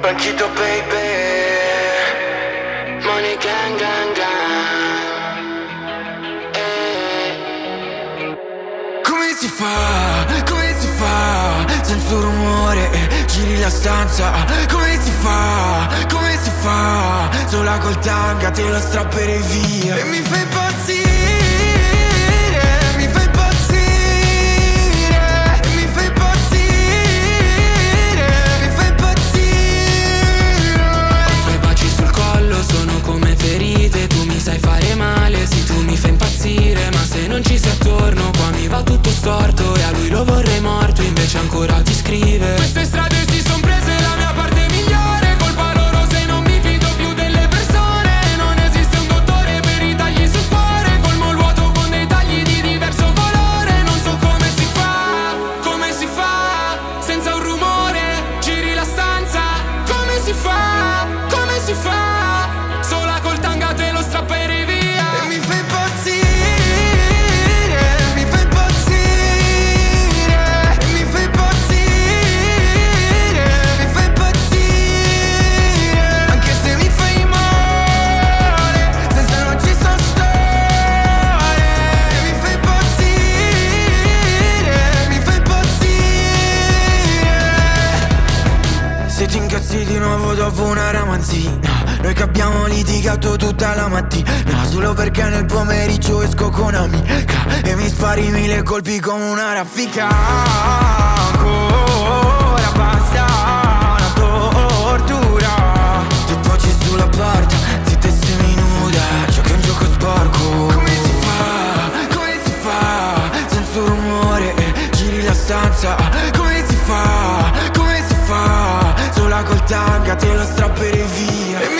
Banchito baby. Money gang gang gang. Eh. Come si fa, come si fa? Senza rumore, giri la stanza. Come si fa, come si fa? Sola col tanga te lo strapperei via. E mi fai impazzire sai fare male, sì tu mi fai impazzire Ma se non ci sei attorno qua mi va tutto storto E a lui lo vorrei morto invece ancora ti scrive. Queste strade si son prese la litigato tutta la mattina. Solo perché nel pomeriggio esco con amica E mi spari mille colpi come una raffica. Ancora basta una tortura. Tu poggi sulla porta, zitta e seminuda Giochi un gioco sporco. Come si fa, come si fa? Senza rumore, giri la stanza. Come si fa, come si fa? Sola col tanga te lo strapperei via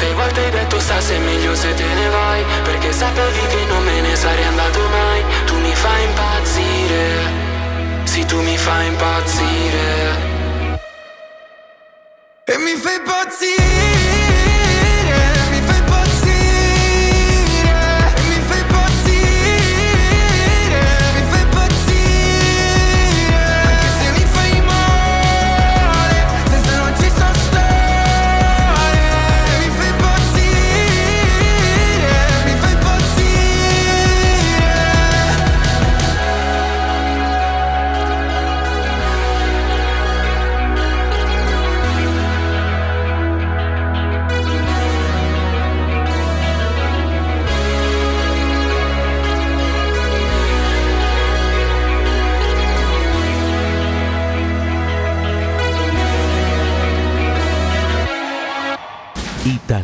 quante volte hai detto sta se è meglio se te ne vai Perché sapevi che non me ne sarei andato mai. Tu mi fai impazzire Sì tu mi fai impazzire. E mi fai impazzire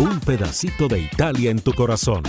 Un pedacito de Italia en tu corazón.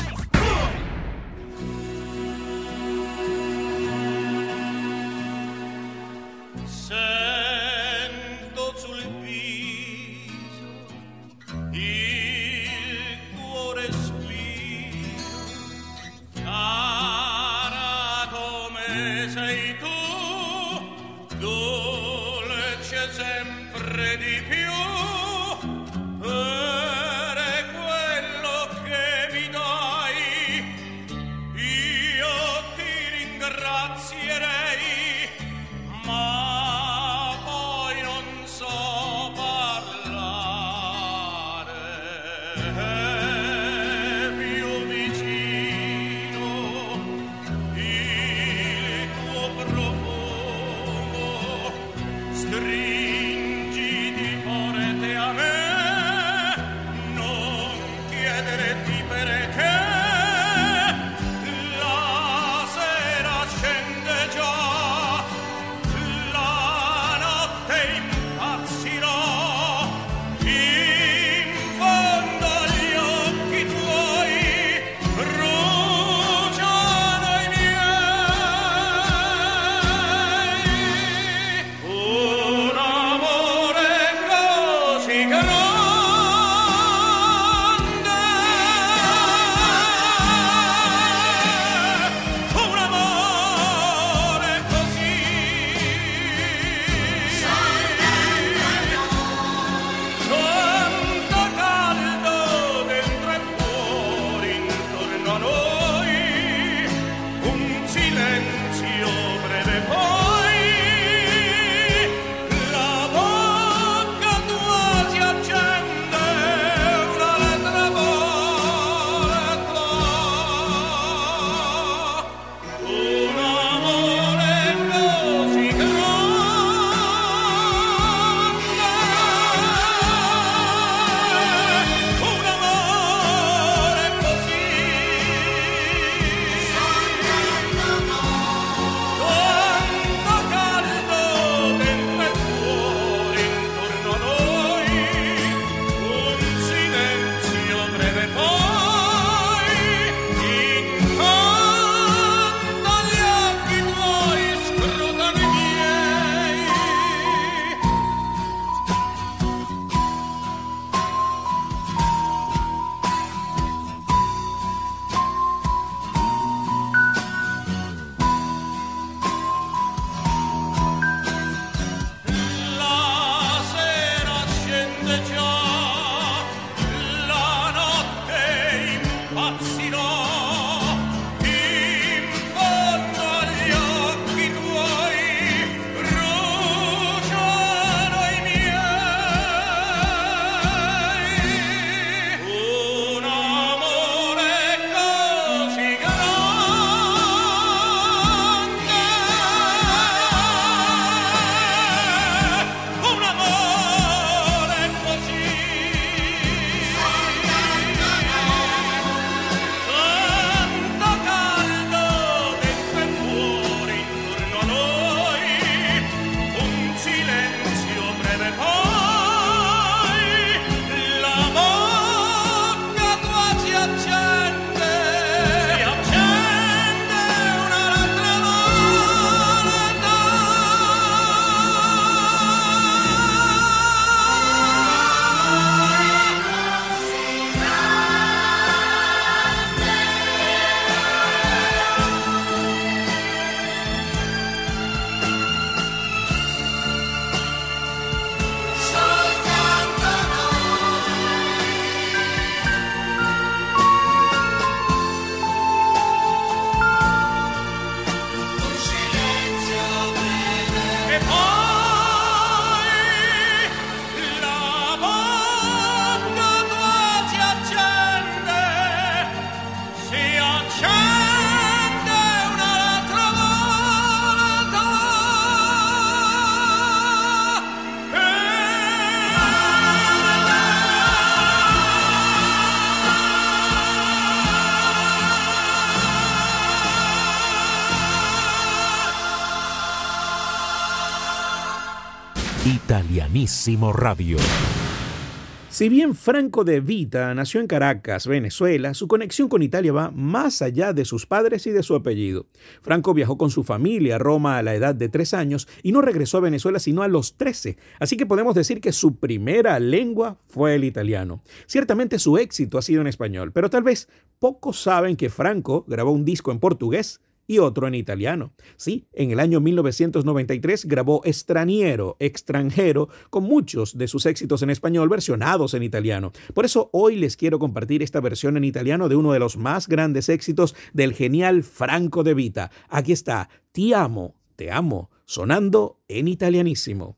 Si bien Franco de Vita nació en Caracas, Venezuela, su conexión con Italia va más allá de sus padres y de su apellido. Franco viajó con su familia a Roma a la edad de tres años y no regresó a Venezuela sino a los trece, así que podemos decir que su primera lengua fue el italiano. Ciertamente su éxito ha sido en español, pero tal vez pocos saben que Franco grabó un disco en portugués y otro en italiano. Sí, en el año 1993 grabó Extraniero, extranjero, con muchos de sus éxitos en español versionados en italiano. Por eso hoy les quiero compartir esta versión en italiano de uno de los más grandes éxitos del genial Franco de Vita. Aquí está, Ti amo, te amo, sonando en italianísimo.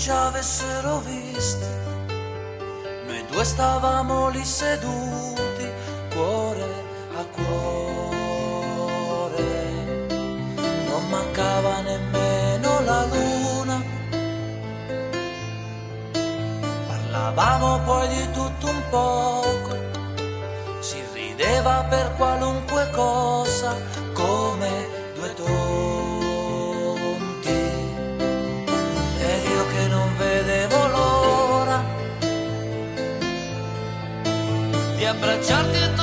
Ci avessero visti. Noi due stavamo lì seduti, cuore a cuore. Non mancava nemmeno la luna. Parlavamo poi di tutto un poco. Si rideva per qualunque cosa, come abbracciarti e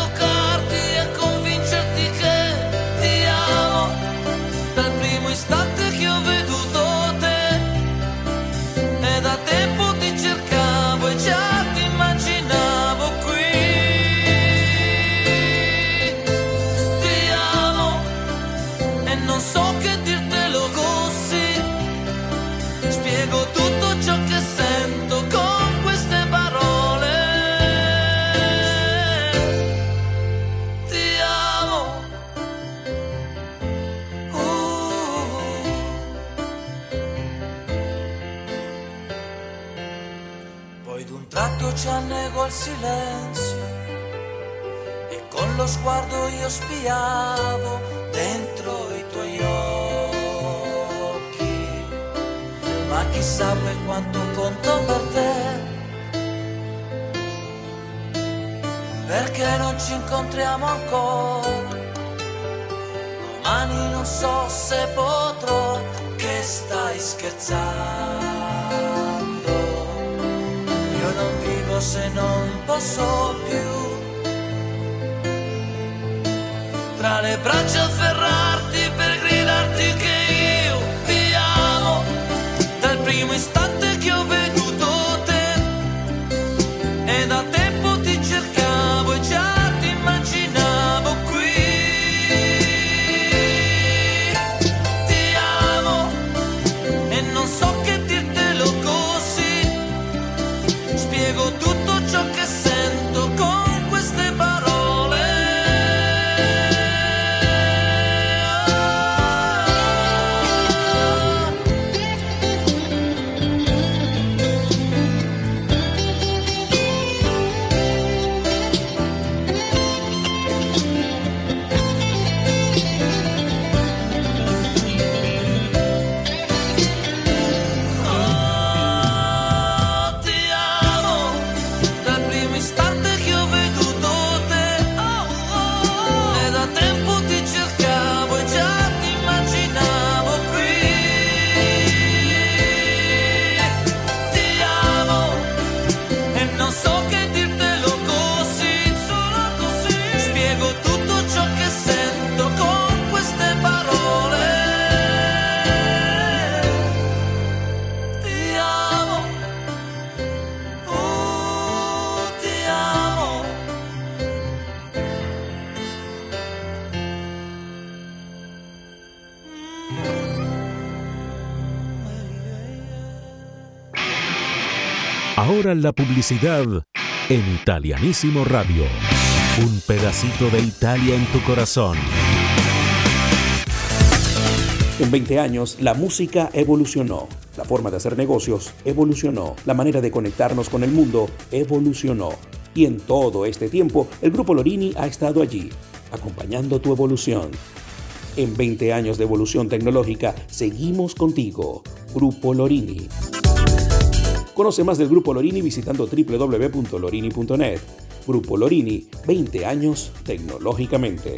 al silenzio e con lo sguardo io spiavo dentro i tuoi occhi. Ma chissà poi quanto conto per te. Perché non ci incontriamo ancora? Domani non so se potrò, che stai scherzando se non posso più. Tra le braccia afferrarti Ahora la publicidad en Italianísimo Radio. Un pedacito de Italia en tu corazón. En 20 años, la música evolucionó, la forma de hacer negocios evolucionó, la manera de conectarnos con el mundo evolucionó. Y en todo este tiempo, el Grupo Lorini ha estado allí, acompañando tu evolución. En 20 años de evolución tecnológica, seguimos contigo, Grupo Lorini. Conoce más del Grupo Lorini visitando www.lorini.net. Grupo Lorini, 20 años tecnológicamente.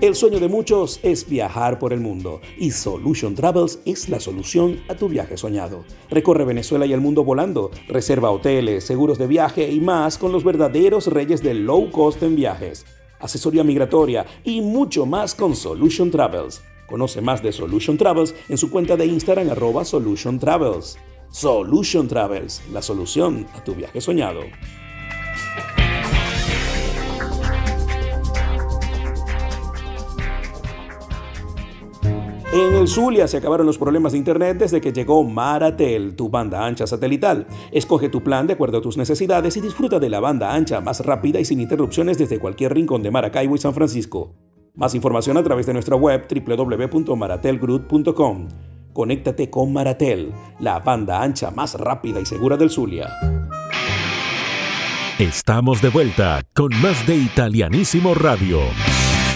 El sueño de muchos es viajar por el mundo y Solution Travels es la solución a tu viaje soñado. Recorre Venezuela y el mundo volando, reserva hoteles, seguros de viaje y más con los verdaderos reyes del low cost en viajes, asesoría migratoria y mucho más con Solution Travels. Conoce más de Solution Travels en su cuenta de Instagram arroba Solution Travels. Solution Travels, la solución a tu viaje soñado. En el Zulia se acabaron los problemas de internet desde que llegó Maratel, tu banda ancha satelital. Escoge tu plan de acuerdo a tus necesidades y disfruta de la banda ancha más rápida y sin interrupciones desde cualquier rincón de Maracaibo y San Francisco. Más información a través de nuestra web www.maratelgroup.com. Conéctate con Maratel, la banda ancha más rápida y segura del Zulia. Estamos de vuelta con más de Italianísimo Radio.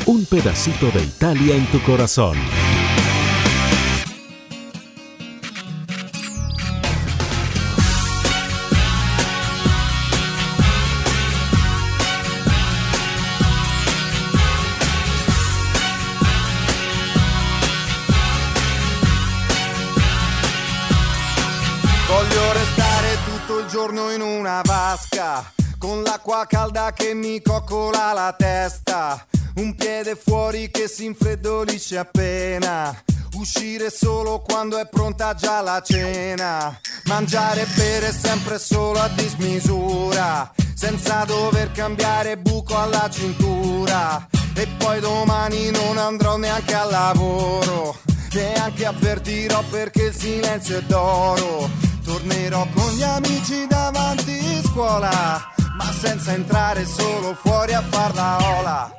Un pedacito de Italia en tu corazón. Con l'acqua calda che mi coccola la testa, un piede fuori che si infreddolisce appena. Uscire solo quando è pronta già la cena. Mangiare e bere sempre solo a dismisura. Senza dover cambiare buco alla cintura. E poi domani non andrò neanche al lavoro. Neanche avvertirò perché il silenzio è d'oro Tornerò con gli amici davanti scuola, ma senza entrare solo fuori a far la ola.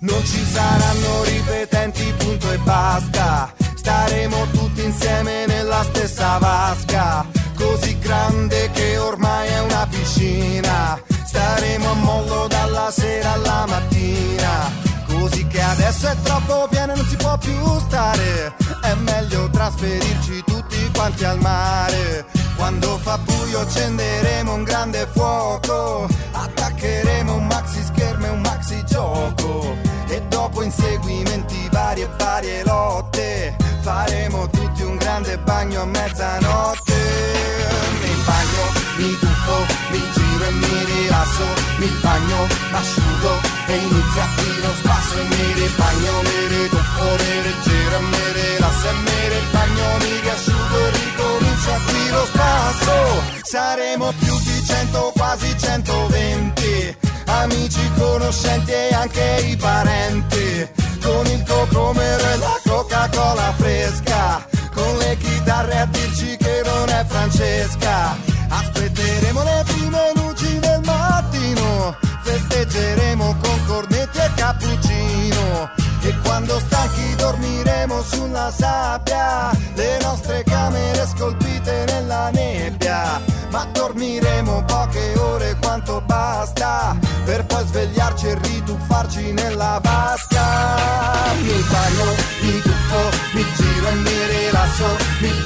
Non ci saranno ripetenti, punto e basta. Staremo tutti insieme nella stessa vasca, così grande che ormai è una piscina. Staremo a mollo dalla sera alla mattina, così che adesso è troppo pieno e non si può più stare. È meglio trasferirci tutti quanti al mare quando fa buio accenderemo un grande fuoco, attaccheremo un maxi schermo e un maxi gioco e dopo inseguimenti vari e varie lotte faremo tutti un grande bagno a mezzanotte. Mi bagno, mi tuffo, mi giro e mi rilasso, mi bagno, m'asciugo e inizia qui lo spasso e mi ribagno, mi rituffo, mi rigiro e mi rilasso e mi ribagno, mi riasciugo e ricomincia qui lo spasso. Saremo più di cento, quasi 120, amici, conoscenti e anche i parenti, con il cocomero e la Coca-Cola fresca, con le chitarre a dirci che non è Francesca. Aspetteremo le prime luci festeggeremo con cornetti e cappuccino. E quando stanchi dormiremo sulla sabbia, le nostre camere scolpite nella nebbia. Ma dormiremo poche ore quanto basta, per poi svegliarci e rituffarci nella vasca. Mi bagno, mi tuffo, mi giro e mi rilasso, mi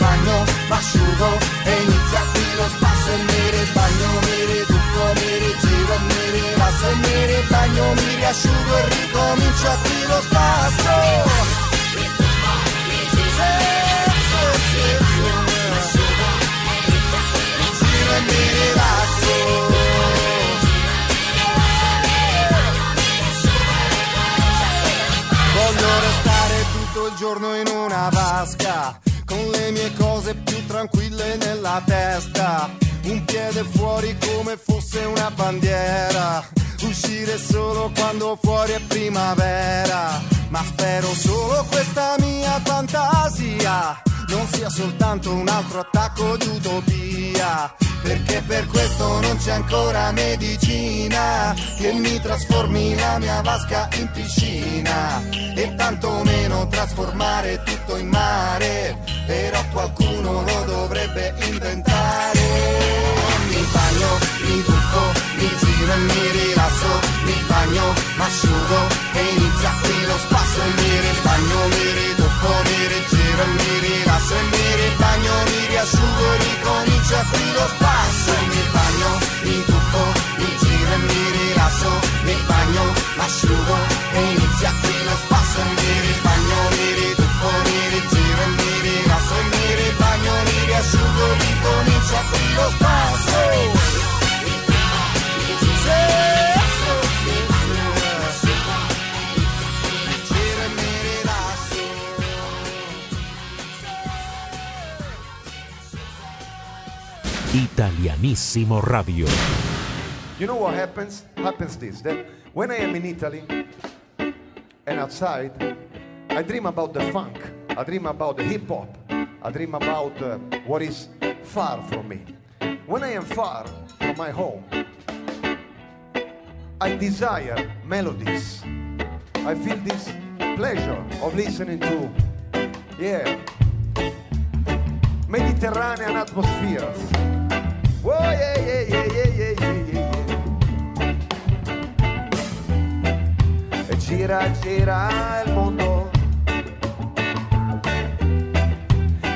riasciugo e ricomincio qui lo spasso. Voglio restare tutto il giorno in una vasca, con le mie cose più tranquille nella testa. Un piede fuori come fosse una bandiera. Uscire solo quando fuori è primavera. Ma spero solo questa mia fantasia non sia soltanto un altro attacco di utopia. Perché per questo non c'è ancora medicina che mi trasformi la mia vasca in piscina e tantomeno trasformare tutto in mare. Però qualcuno lo dovrebbe inventare. Mi bagno, mi tuffo, mi giro e mi rilasso, mi bagno, m'asciugo e inizia qui lo spasso e mi ribagno, mi rituffo, mi rigiro e mi rilasso e mi ribagno, mi riasciugo e ricomincio qui lo spasso e mi bagno, mi tuffo, mi giro e mi rilasso, mi bagno, mi asciugo e inizia qui lo spasso Radio. You know what happens? Happens this that when I am in Italy and outside, I dream about the funk, I dream about the hip hop, I dream about uh, what is far from me. When I am far from my home, I desire melodies. I feel this pleasure of listening to, yeah, Mediterranean atmospheres. E gira, gira il mondo.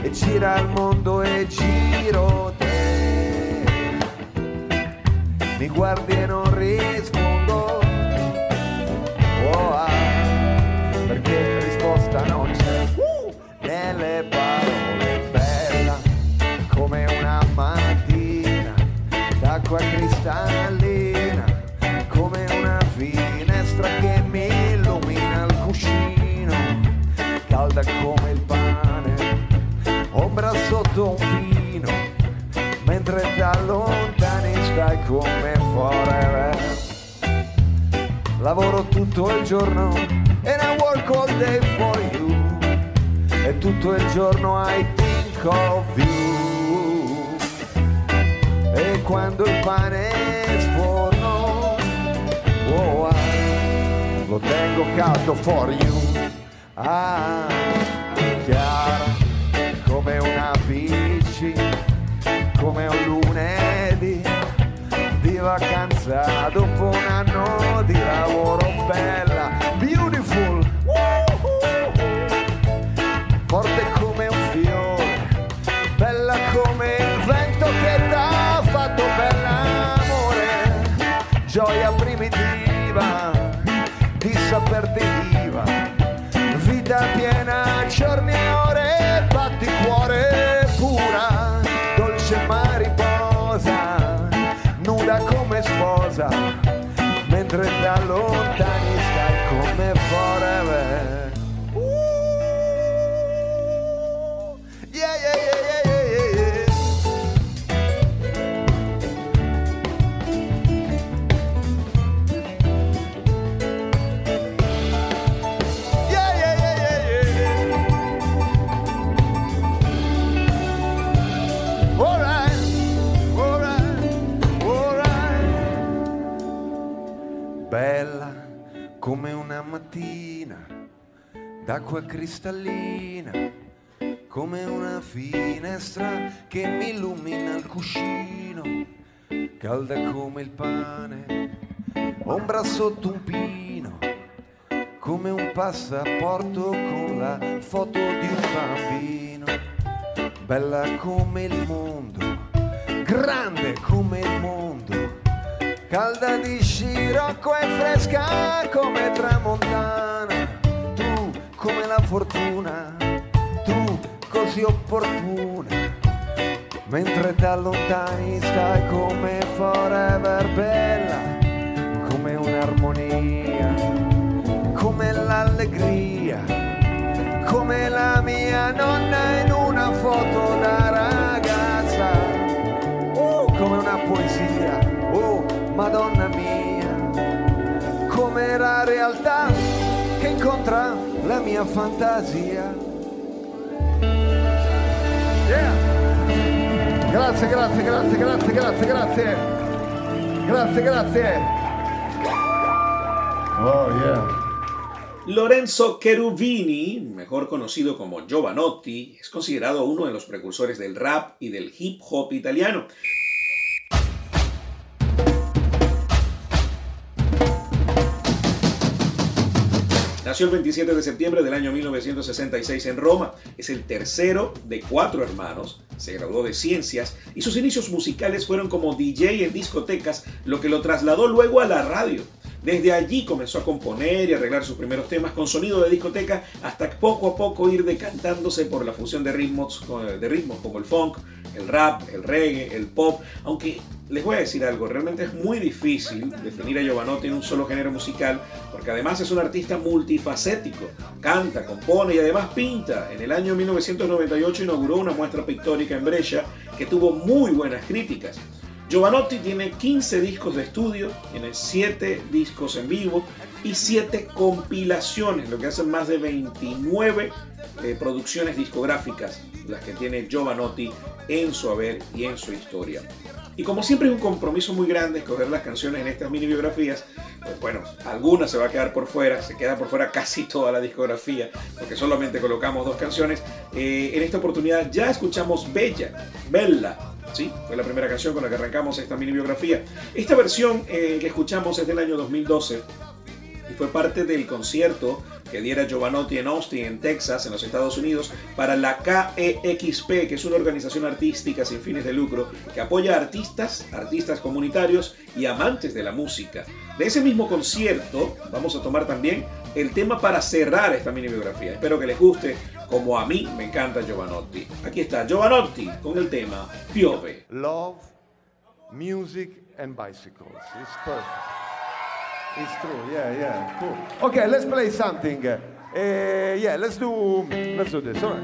E gira il mondo e giro te. Mi guardi e non rispondo. D'acqua cristallina come una finestra che mi illumina il cuscino calda come il pane ombra sotto un pino mentre da lontani stai come forever. Lavoro tutto il giorno and I work all day for you e tutto il giorno I think of you e quando il pane sforno oh, ah, lo tengo caldo for you. Ah, chiara come una bici come un lunedì. Di vacanza dopo un anno di lavoro bella come una mattina d'acqua cristallina come una finestra che mi illumina il cuscino, calda come il pane, ombra sotto un pino, come un passaporto con la foto di un bambino, bella come il mondo, grande come il mondo, calda di scirocco e fresca come tramontana, tu come la fortuna, tu così opportuna, mentre da lontani stai come forever bella, come un'armonia, come l'allegria, come la mia nonna in una foto da Madonna mia, come la realtà che incontra la mia fantasia. Yeah. Grazie, grazie, grazie, grazie, grazie, grazie. Grazie, grazie. Oh yeah. Lorenzo Cherubini, mejor conocido como Giovanotti, es considerado uno de los precursores del rap y del hip hop italiano. Nació el 27 de septiembre del año 1966 en Roma, es el tercero de cuatro hermanos, se graduó de ciencias y sus inicios musicales fueron como DJ en discotecas, lo que lo trasladó luego a la radio. Desde allí comenzó a componer y arreglar sus primeros temas con sonido de discoteca hasta poco a poco ir decantándose por la fusión de ritmos, de ritmos como el funk, el rap, el reggae, el pop, aunque les voy a decir algo, realmente es muy difícil definir a Giovanotti en un solo género musical, porque además es un artista multifacético, canta, compone y además pinta. En el año 1998 inauguró una muestra pictórica en Brescia que tuvo muy buenas críticas. Giovanotti tiene 15 discos de estudio, tiene 7 discos en vivo y 7 compilaciones, lo que hacen más de 29 eh, producciones discográficas, las que tiene Giovanotti en su haber y en su historia. Y como siempre es un compromiso muy grande escoger las canciones en estas mini biografías, pues bueno, algunas se va a quedar por fuera, se queda por fuera casi toda la discografía, porque solamente colocamos dos canciones. Eh, en esta oportunidad ya escuchamos Bella, Bella, ¿sí? Fue la primera canción con la que arrancamos esta mini biografía. Esta versión eh, que escuchamos es del año 2012 y fue parte del concierto que diera Giovanotti en Austin, en Texas, en los Estados Unidos, para la KEXP, que es una organización artística sin fines de lucro que apoya a artistas, artistas comunitarios y amantes de la música. De ese mismo concierto vamos a tomar también el tema para cerrar esta mini biografía. Espero que les guste como a mí me encanta Giovanotti. Aquí está Giovanotti con el tema Piove. Love, music and bicycles. It's perfect. It's true. Yeah, yeah. Cool. Okay, let's play something. Uh, yeah, let's do let's do this. All right.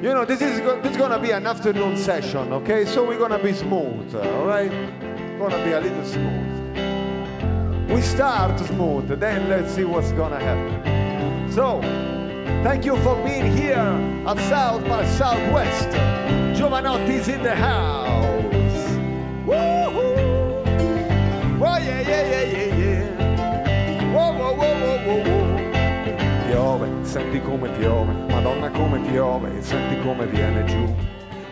You know, this is this is gonna be an afternoon session, okay? So we're gonna be smooth, all right? Gonna be a little smooth. We start smooth, then let's see what's gonna happen. So, thank you for being here at South by Southwest. Giovanotti's in the house. Woohoo! Oh yeah, yeah, yeah, yeah, yeah. Whoa, whoa, whoa, whoa, whoa. Piove, senti come piove, Madonna come piove, senti come viene giù.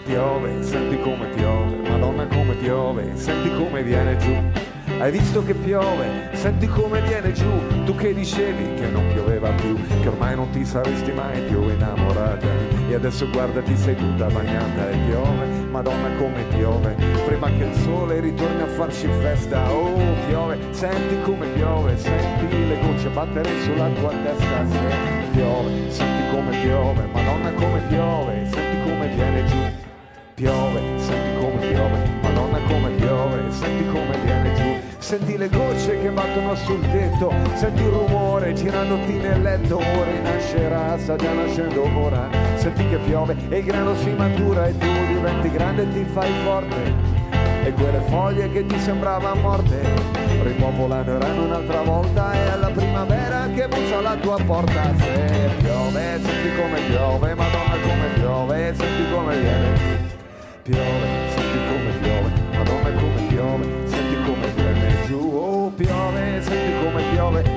Piove, senti come piove, Madonna come piove, senti come viene giù. Hai visto che piove, senti come viene giù, tu che dicevi che non pioveva più, che ormai non ti saresti mai più innamorata. E adesso guarda ti sei tutta bagnata e piove, Madonna come piove, prima che il sole ritorni a farci festa. Oh piove, senti come piove, senti le gocce battere sulla tua testa. Se piove, senti come piove, Madonna come piove, senti come viene giù. Piove, senti come piove, Senti le gocce che battono sul tetto, senti il rumore girandoti nel letto, ora rinascerà, sta già nascendo ora. Senti che piove e il grano si matura e tu diventi grande e ti fai forte. E quelle foglie che ti sembravano morte ripopoleranno un'altra volta e alla primavera che bussa alla tua porta. Se piove, senti come piove, Madonna come piove, senti come viene. Piove, piove, senti come piove,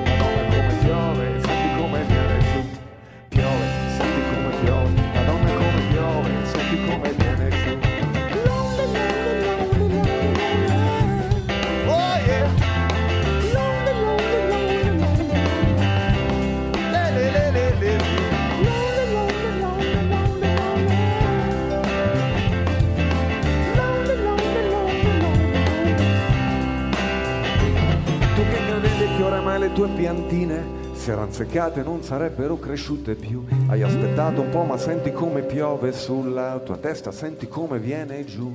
tue piantine si erano seccate non sarebbero cresciute più. Hai aspettato un po' ma senti come piove sulla tua testa, senti come viene giù.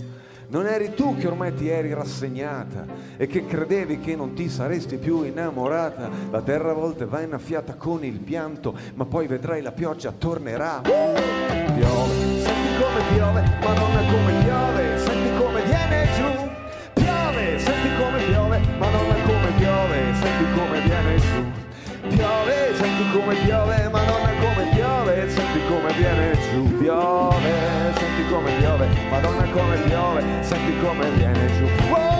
Non eri tu che ormai ti eri rassegnata e che credevi che non ti saresti più innamorata. La terra a volte va innaffiata con il pianto, ma poi vedrai la pioggia tornerà. Piove, senti come piove, Madonna come come piove, Madonna come piove, senti come viene giù. Piove, senti come piove, Madonna come piove, senti come viene giù. Wow!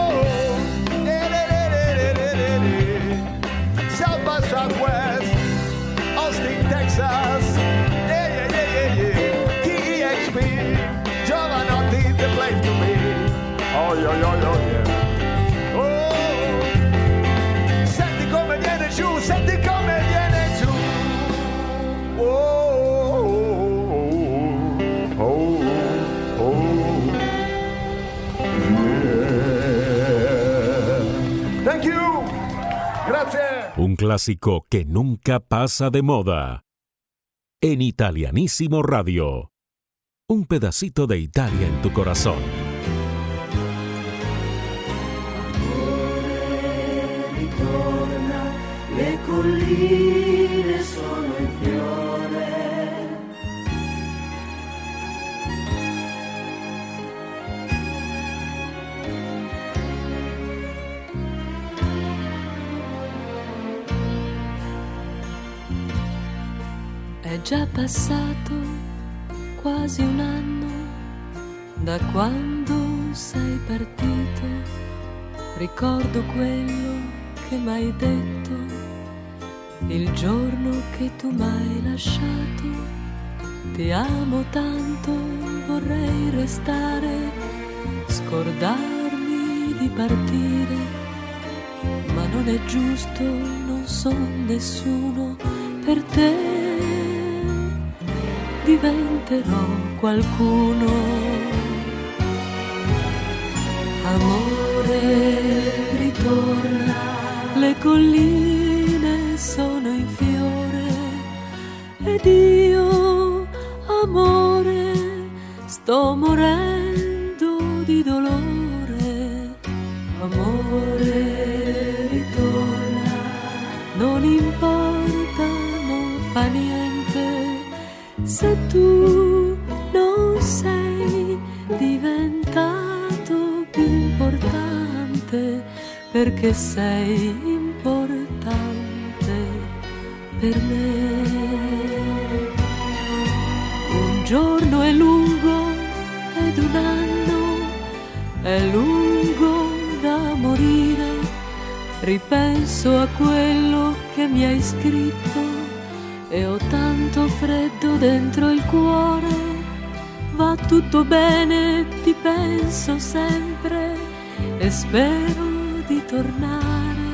Clásico que nunca pasa de moda. En Italianísimo Radio. Un pedacito de Italia en tu corazón. È già passato quasi un anno da quando sei partito. Ricordo quello che m'hai detto il giorno che tu m'hai lasciato. Ti amo tanto, vorrei restare, scordarmi di partire, ma non è giusto, non son nessuno per te. Diventerò qualcuno. Amore, ritorna, le colline sono in fiore ed io, amore, sto morendo perché sei importante per me. Un giorno è lungo ed un anno è lungo da morire. Ripenso a quello che mi hai scritto e ho tanto freddo dentro il cuore. Va tutto bene, ti penso sempre e spero tornare.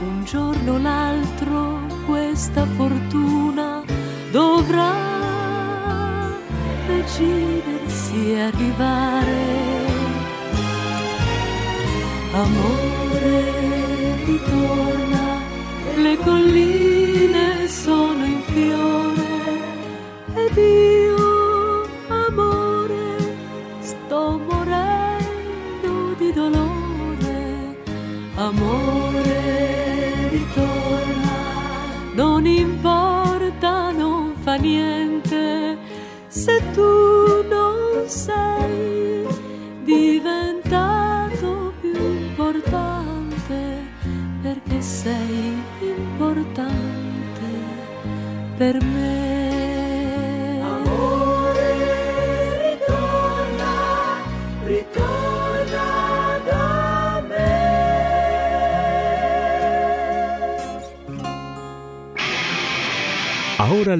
Un giorno o l'altro questa fortuna dovrà decidersi arrivare. Amore, ritorna, le colline sono in fiore ed io, non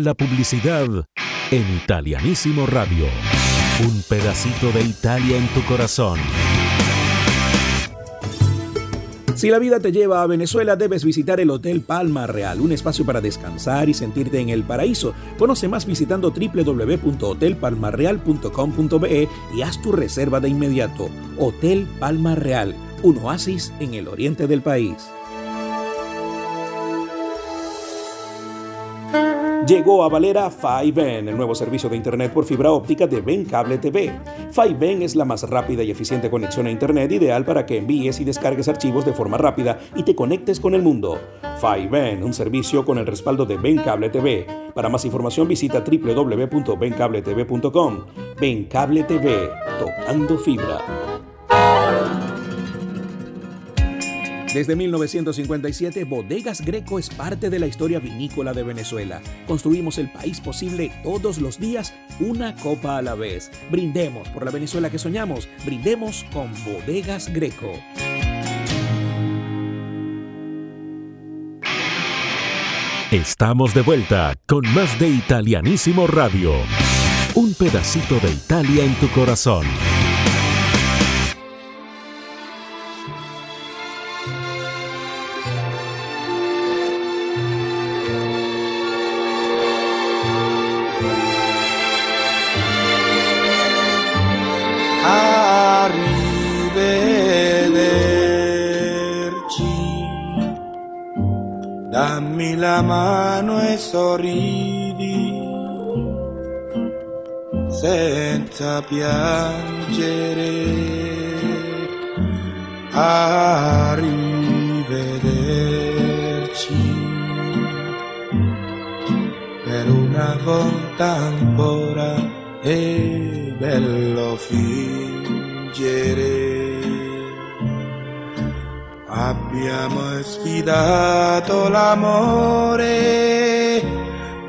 la publicidad en Italianísimo Radio. Un pedacito de Italia en tu corazón. Si la vida te lleva a Venezuela, debes visitar el Hotel Palma Real, un espacio para descansar y sentirte en el paraíso. Conoce más visitando www.hotelpalmarreal.com.be y haz tu reserva de inmediato. Hotel Palma Real, un oasis en el oriente del país. Llegó a Valera 5N, el nuevo servicio de Internet por fibra óptica de Ben Cable TV. 5N es la más rápida y eficiente conexión a Internet ideal para que envíes y descargues archivos de forma rápida y te conectes con el mundo. 5N, un servicio con el respaldo de Ben Cable TV. Para más información visita www.bencabletv.com. Ben Cable TV, tocando fibra. Desde 1957, Bodegas Greco es parte de la historia vinícola de Venezuela. Construimos el país posible todos los días, una copa a la vez. Brindemos por la Venezuela que soñamos. Brindemos con Bodegas Greco. Estamos de vuelta con más de Italianísimo Radio. Un pedacito de Italia en tu corazón. Senza piangere. Arrivederci per una volta ancora è bello fingere. Abbiamo sfidato l'amore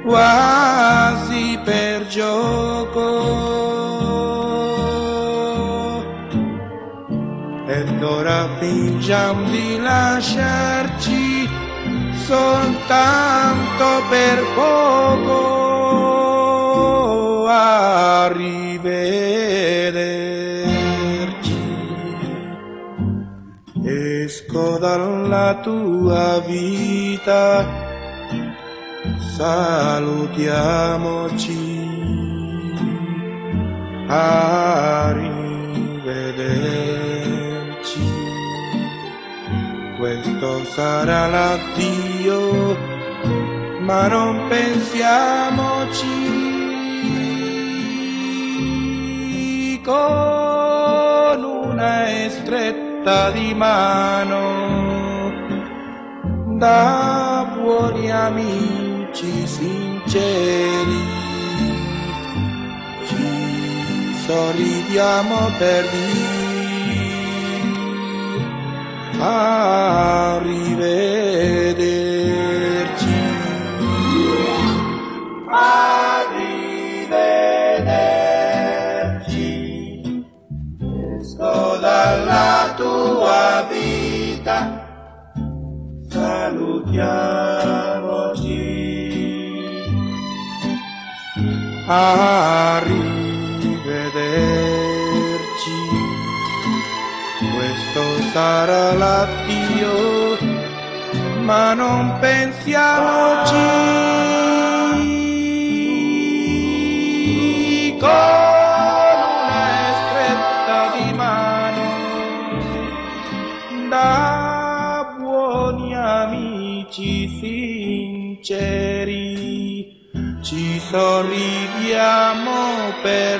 quasi Ed ora fingiamo di lasciarci soltanto per poco. Arrivederci. Esco dalla tua vita, salutiamoci. Arrivederci. Questo sarà l'addio, ma non pensiamoci con una stretta di mano da buoni amici sinceri. Ci sorridiamo per dire arrivederci. Arrivederci. Esco dalla tua vita, salutiamoci. Arrivederci. Sarà l'addio, ma non pensiamoci con stretta di mano da buoni amici sinceri ci sorridiamo per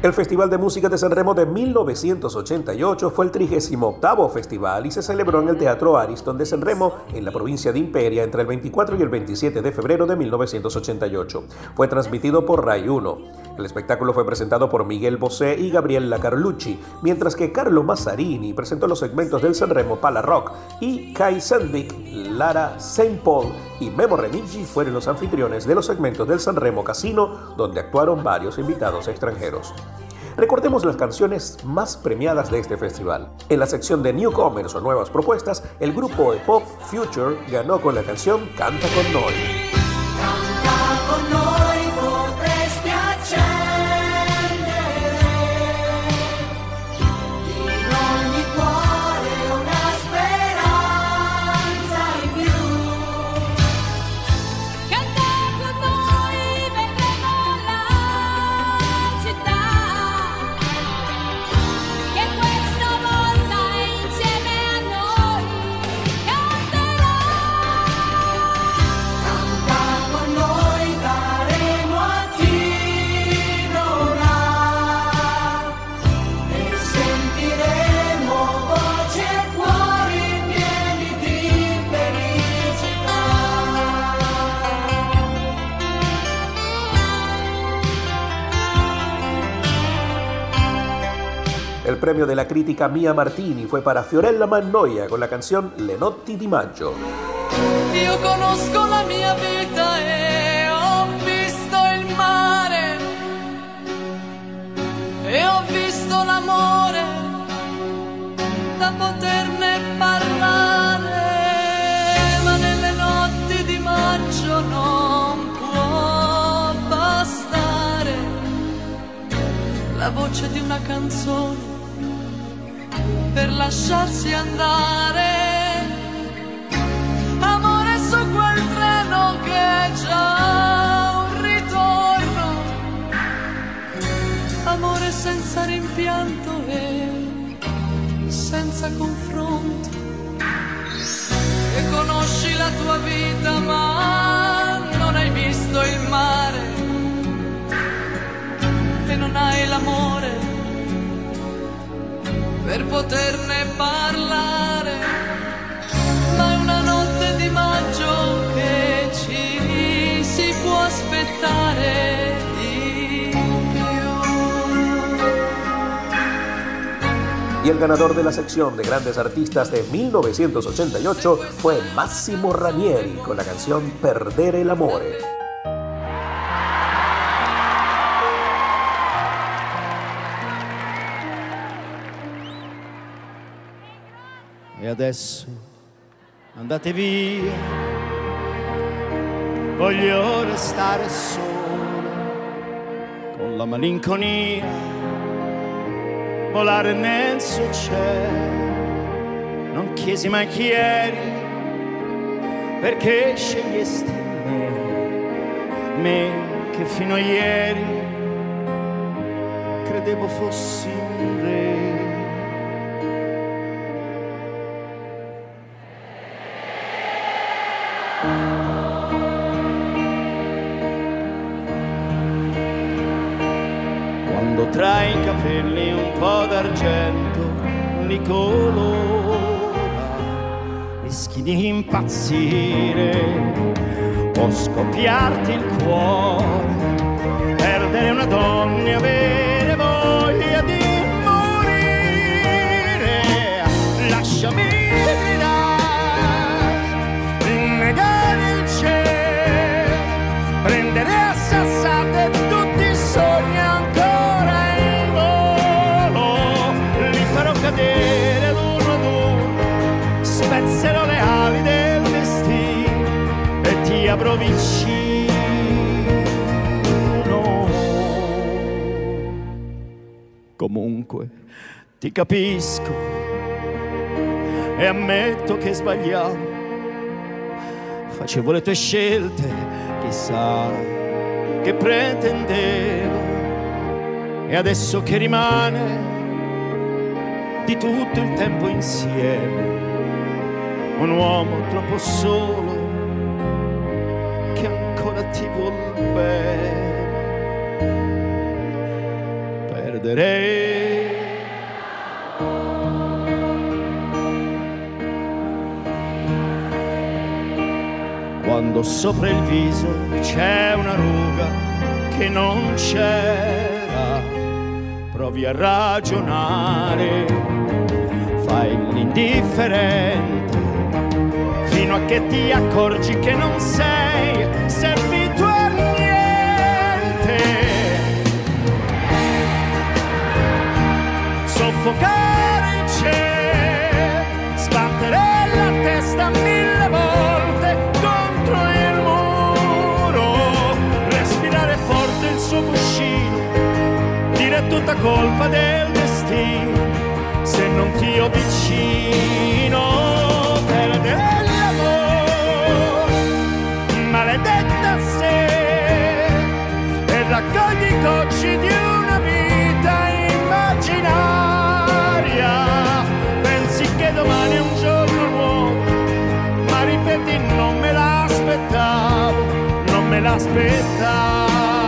El Festival de Música de Sanremo de 1988 fue el 38 festival y se celebró en el Teatro Ariston de Sanremo, en la provincia de Imperia, entre el 24 y el 27 de febrero de 1988. Fue transmitido por Rai 1. El espectáculo fue presentado por Miguel Bosé y Gabriella Carlucci, mientras que Carlo Mazzarini presentó los segmentos del Sanremo Pala Rock y Kai Sandvik, Lara Saint Paul y Memo Remigi fueron los anfitriones de los segmentos del Sanremo Casino, donde actuaron varios invitados extranjeros. Recordemos las canciones más premiadas de este festival. En la sección de Newcomers o Nuevas Propuestas, el grupo de pop Future ganó con la canción Canta con Noi. Premio de la Crítica Mia Martini fue para Fiorella Mannoia con la canción Lenotti di Maggio. Io conosco la mia vita e ho visto il mare e ho visto l'amore da poterne parlare. Ma nelle notti di maggio non può bastare la voce di una canzone per lasciarsi andare. Amore su quel treno che è già un ritorno. Amore senza rimpianto e senza confronto. E conosci la tua vita ma non hai visto il mare e non hai l'amore per poterne parlare. Ma è una notte di maggio che ci si può aspettare. Y el ganador de la sección de grandes artistas de 1988 fue Massimo Ranieri con la canción Perdere el Adesso andate via, voglio restare solo, con la malinconia, volare nel suo cielo. Non chiesi mai chi eri, perché scegliesti me, me che fino a ieri credevo fossi un re. D'argento li colora, rischi di impazzire o scoppiarti il cuore, perdere una donna e Comunque ti capisco e ammetto che sbagliavo. Facevo le tue scelte, chissà che pretendevo. E adesso che rimane di tutto il tempo insieme, un uomo troppo solo che ancora ti vuol bene. Perderei quando sopra il viso c'è una ruga che non c'era, provi a ragionare, fai l'indifferente, fino a che ti accorgi che non sei servito Soffocare il cielo, sbattere la testa mille volte contro il muro, respirare forte il suo cuscino, dire tutta colpa del destino, se non ti ho vicino, non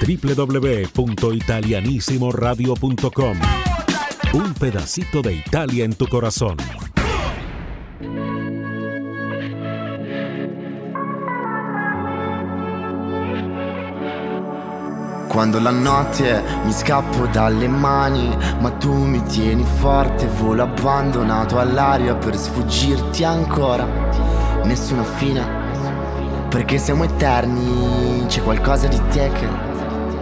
www.italianissimoradio.com Un pedacito de Italia en tu corazón. Quando la notte mi scappo dalle mani, ma tu mi tieni forte, volo abbandonato all'aria per sfuggirti ancora. Nessuna fine, perché siamo eterni, c'è qualcosa di te che,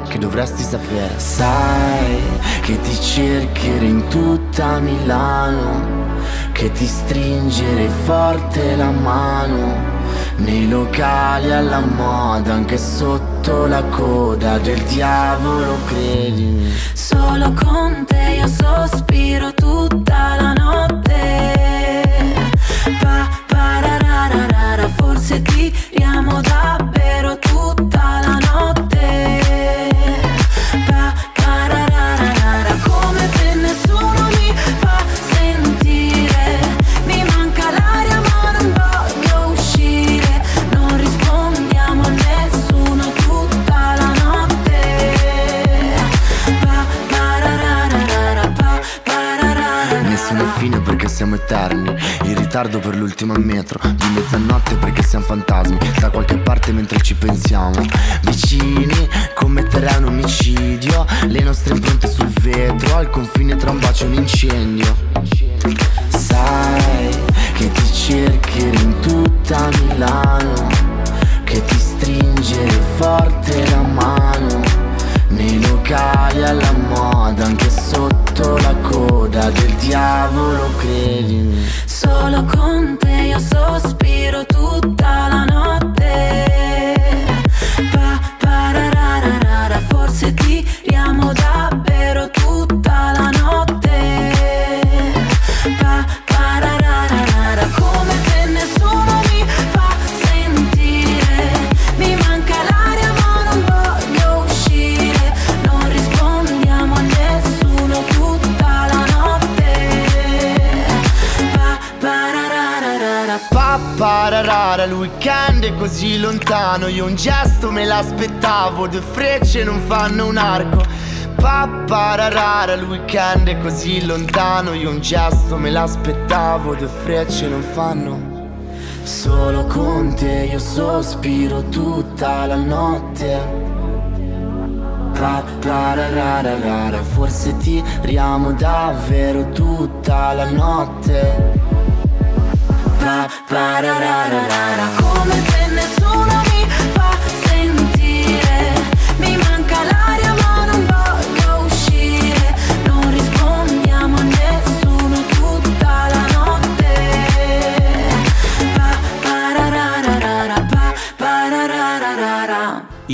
che dovresti sapere. Sai che ti cercherò in tutta Milano, che ti stringerei forte la mano. Nei locali alla moda, anche sotto la coda del diavolo, credimi. Solo con te io sospiro tutta la notte. Pa, parararara, forse tiriamo davvero tutta la notte. Eterni In ritardo per l'ultima metro Di mezzanotte perché siamo fantasmi. Da qualche parte mentre ci pensiamo. Vicini commetterei un omicidio. Le nostre impronte sul vetro Al confine tra un bacio e un incendio. Sai che ti cercherò in tutta Milano Che ti stringere forte la mano locali alla moda, anche sotto la coda del diavolo, credimi. Solo con te io sospiro tutta un gesto me l'aspettavo, due frecce non fanno un arco. Pa, pararara, il weekend è così lontano. Io un gesto me l'aspettavo, due frecce non fanno. Solo con te io sospiro tutta la notte. Pa, parararara, forse tiriamo davvero tutta la notte. Pa, parararara, come se nessuno